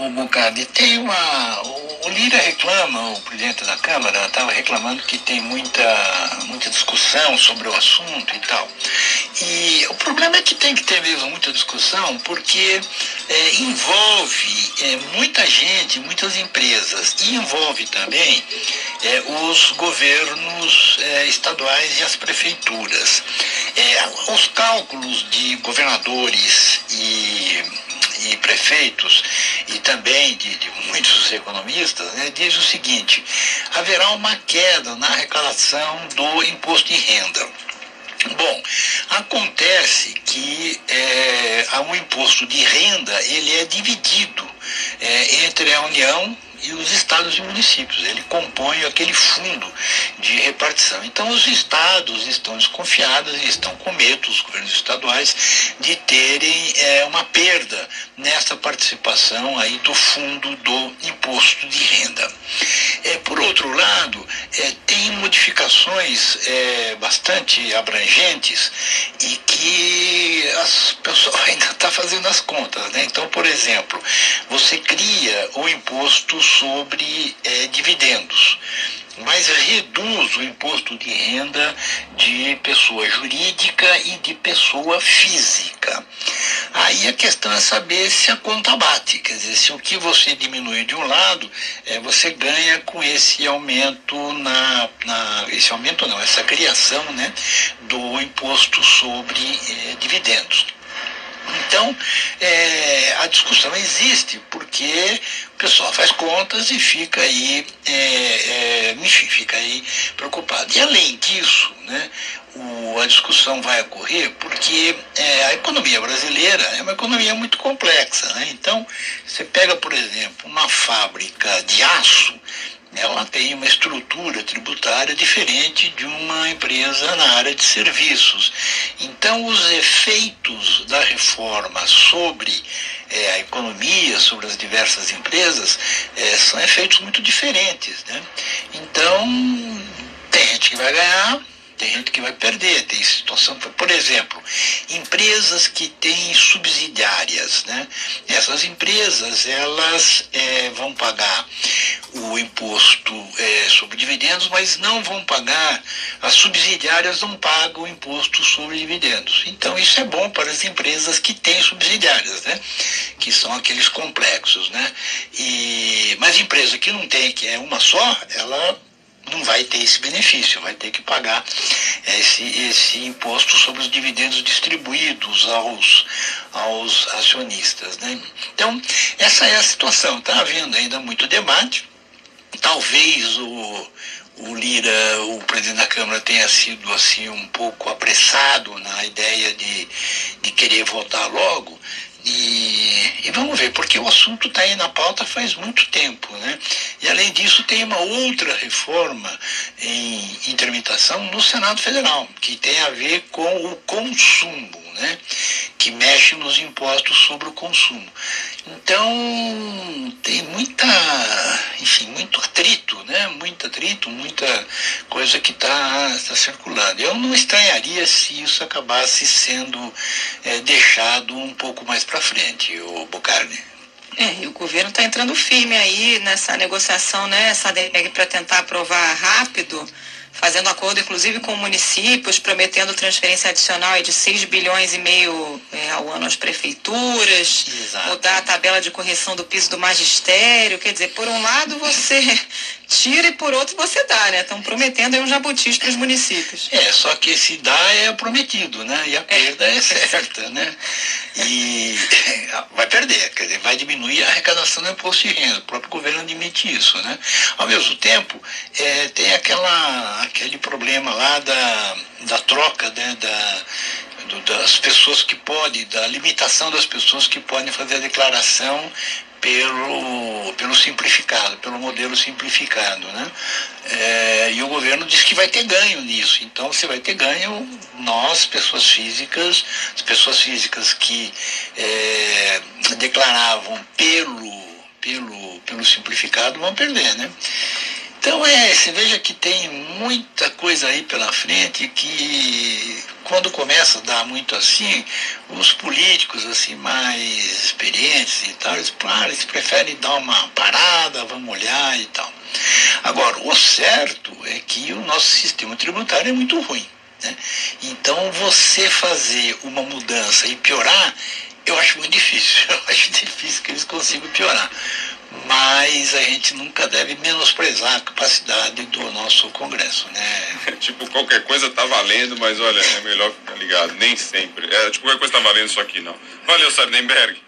o Bucardi, tem uma. O Lira reclama, o presidente da Câmara estava reclamando que tem muita, muita discussão sobre o assunto e tal. E o problema é que tem que ter mesmo muita discussão, porque é, envolve é, muita gente, muitas empresas, e envolve também é, os governos é, estaduais e as prefeituras. É, os cálculos de governadores e e prefeitos e também de, de muitos economistas, né, diz o seguinte: haverá uma queda na arrecadação do imposto de renda. Bom, acontece que é, um imposto de renda ele é dividido é, entre a União e os estados e municípios. Ele compõe aquele fundo de repartição. Então, os estados estão desconfiados e estão com medo, os governos estaduais, de terem é, uma perda nessa participação aí do fundo do imposto de renda. É, por outro lado, é, tem modificações é, bastante abrangentes e que as pessoas fazendo as contas. Né? Então, por exemplo, você cria o imposto sobre é, dividendos mas reduz o imposto de renda de pessoa jurídica e de pessoa física. Aí a questão é saber se a conta bate, quer dizer, se o que você diminui de um lado, é, você ganha com esse aumento na, na esse aumento não, essa criação né, do imposto sobre é, dividendos. Então, é, a discussão existe porque o pessoal faz contas e fica aí, é, é, enfim, fica aí preocupado. E além disso, né, o, a discussão vai ocorrer porque é, a economia brasileira é uma economia muito complexa. Né? Então, você pega, por exemplo, uma fábrica de aço, ela tem uma estrutura tributária diferente de uma empresa na área de serviços. Então, os efeitos da reforma sobre é, a economia, sobre as diversas empresas, é, são efeitos muito diferentes. Né? Então, tem gente que vai ganhar, tem gente que vai perder, tem situação, por exemplo, empresas que têm subsidiárias, né? Essas empresas, elas é, vão pagar o imposto é, sobre dividendos, mas não vão pagar, as subsidiárias não pagam o imposto sobre dividendos. Então isso é bom para as empresas que têm subsidiárias, né? Que são aqueles complexos, né? E, mas empresa que não tem, que é uma só, ela não vai ter esse benefício, vai ter que pagar esse, esse imposto sobre os dividendos distribuídos aos, aos acionistas. Né? Então, essa é a situação. Está havendo ainda muito debate. Talvez o, o Lira, o presidente da Câmara, tenha sido assim um pouco apressado na ideia de, de querer votar logo, e, e, vamos ver, porque o assunto está aí na pauta faz muito tempo. Né? E além disso, tem uma outra reforma em, tramitação no Senado Federal, que tem a ver com o consumo né, que mexe nos impostos sobre o consumo. Então, tem muita, enfim, muito atrito, né, muito atrito, muita coisa que está tá circulando. Eu não estranharia se isso acabasse sendo é, deixado um pouco mais para frente, o Bocardi. É, e o governo está entrando firme aí nessa negociação, né, essa para tentar aprovar rápido fazendo acordo inclusive com municípios, prometendo transferência adicional de 6 bilhões e meio ao ano às prefeituras, Exato. mudar a tabela de correção do piso do magistério. Quer dizer, por um lado você tira e por outro você dá, né? Estão prometendo aí um jabutis para os municípios. É, só que esse dá é prometido, né? E a é. perda é, é certa, né? E vai perder, quer dizer, vai diminuir a arrecadação do imposto de renda. O próprio governo admite isso, né? Ao mesmo tempo, é, tem aquela, aquele problema lá da, da troca, né? Da, das pessoas que podem, da limitação das pessoas que podem fazer a declaração pelo, pelo simplificado, pelo modelo simplificado. Né? É, e o governo diz que vai ter ganho nisso. Então, se vai ter ganho, nós, pessoas físicas, as pessoas físicas que é, declaravam pelo, pelo, pelo simplificado vão perder. Né? Então, é, você veja que tem muita coisa aí pela frente que quando começa a dar muito assim, os políticos assim mais experientes e tal, eles, claro, eles preferem dar uma parada, vamos olhar e tal. Agora, o certo é que o nosso sistema tributário é muito ruim. Né? Então, você fazer uma mudança e piorar, eu acho muito difícil. Eu acho difícil que eles consigam piorar mas a gente nunca deve menosprezar a capacidade do nosso Congresso, né? tipo, qualquer coisa tá valendo, mas olha, é melhor ficar ligado, nem sempre. É, tipo, qualquer coisa tá valendo isso aqui, não. Valeu, Sardenberg.